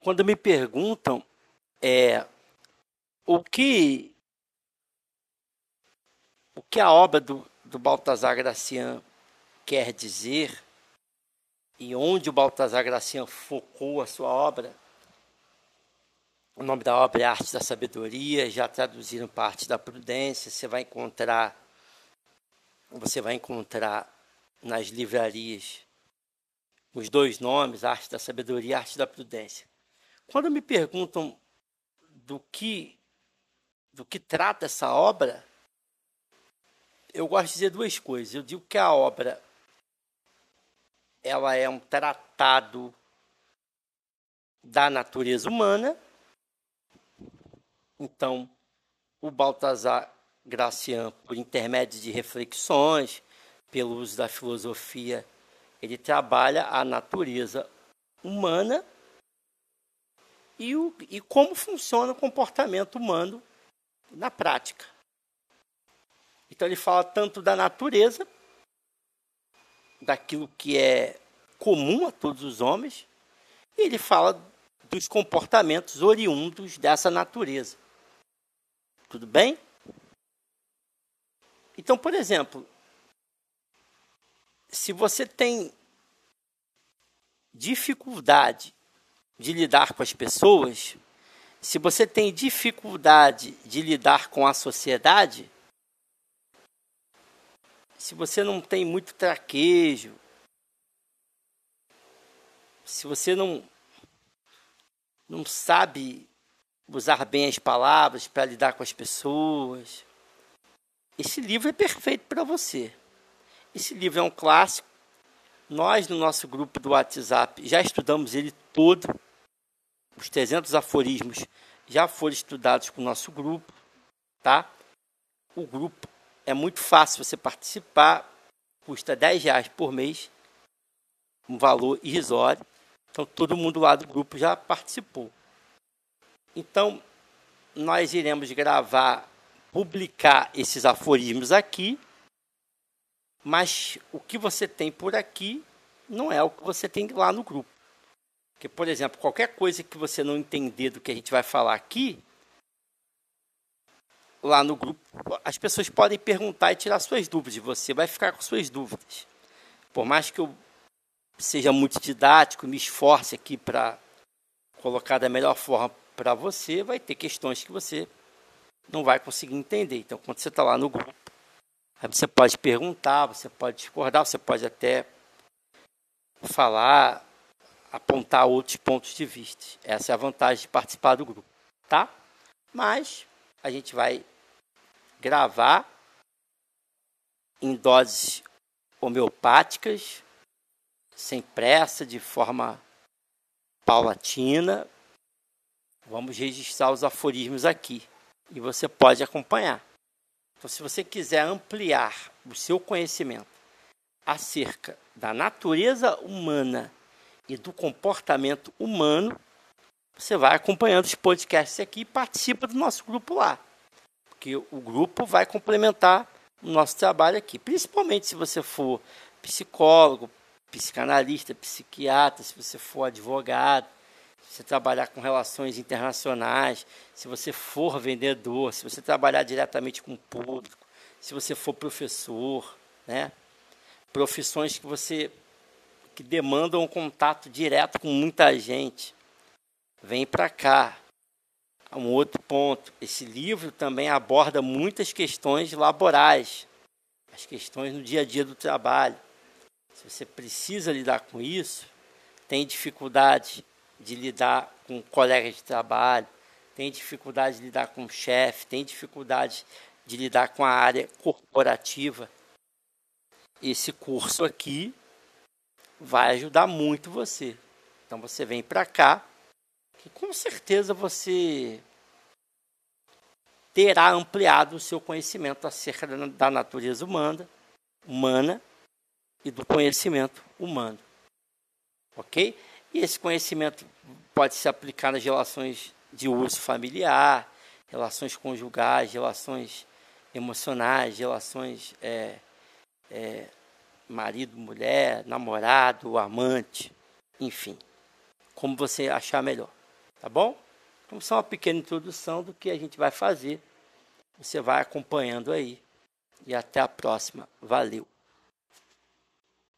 quando me perguntam é, o que o que a obra do, do Baltazar Gracian quer dizer e onde o Baltazar Gracian focou a sua obra. O nome da obra é Arte da Sabedoria, já traduziram parte da Prudência. Você vai encontrar, você vai encontrar nas livrarias os dois nomes, Arte da Sabedoria e Arte da Prudência. Quando me perguntam do que do que trata essa obra, eu gosto de dizer duas coisas. Eu digo que a obra ela é um tratado da natureza humana. Então, o Baltazar Gracian, por intermédio de reflexões, pelo uso da filosofia, ele trabalha a natureza humana e, o, e como funciona o comportamento humano na prática. Então ele fala tanto da natureza, daquilo que é comum a todos os homens, e ele fala dos comportamentos oriundos dessa natureza. Tudo bem? Então, por exemplo, se você tem dificuldade de lidar com as pessoas, se você tem dificuldade de lidar com a sociedade, se você não tem muito traquejo, se você não não sabe usar bem as palavras para lidar com as pessoas, esse livro é perfeito para você. Esse livro é um clássico. Nós, no nosso grupo do WhatsApp, já estudamos ele todo. Os 300 aforismos já foram estudados com o nosso grupo, tá? O grupo é muito fácil você participar, custa 10 reais por mês, um valor irrisório. Então todo mundo lá do grupo já participou. Então nós iremos gravar, publicar esses aforismos aqui, mas o que você tem por aqui não é o que você tem lá no grupo. Porque, por exemplo, qualquer coisa que você não entender do que a gente vai falar aqui, lá no grupo, as pessoas podem perguntar e tirar suas dúvidas. Você vai ficar com suas dúvidas. Por mais que eu seja muito didático, me esforce aqui para colocar da melhor forma para você, vai ter questões que você não vai conseguir entender. Então, quando você está lá no grupo, você pode perguntar, você pode discordar, você pode até falar, apontar outros pontos de vista. Essa é a vantagem de participar do grupo, tá? Mas a gente vai gravar em doses homeopáticas, sem pressa, de forma paulatina. Vamos registrar os aforismos aqui e você pode acompanhar. Então, se você quiser ampliar o seu conhecimento acerca da natureza humana e do comportamento humano, você vai acompanhando os podcasts aqui e participa do nosso grupo lá. Porque o grupo vai complementar o nosso trabalho aqui. Principalmente se você for psicólogo, psicanalista, psiquiatra, se você for advogado, se você trabalhar com relações internacionais, se você for vendedor, se você trabalhar diretamente com o público, se você for professor, né? Profissões que você que demandam um contato direto com muita gente vem para cá. Um outro ponto, esse livro também aborda muitas questões laborais, as questões no dia a dia do trabalho. Se você precisa lidar com isso, tem dificuldade de lidar com colegas de trabalho, tem dificuldade de lidar com o chefe, tem dificuldade de lidar com a área corporativa. Esse curso aqui vai ajudar muito você. Então você vem para cá, que com certeza você terá ampliado o seu conhecimento acerca da natureza humana, humana e do conhecimento humano. Ok? E esse conhecimento pode se aplicar nas relações de uso familiar, relações conjugais, relações emocionais, relações é, é, marido-mulher, namorado, amante, enfim, como você achar melhor. Tá bom? Então, só uma pequena introdução do que a gente vai fazer. Você vai acompanhando aí. E até a próxima. Valeu!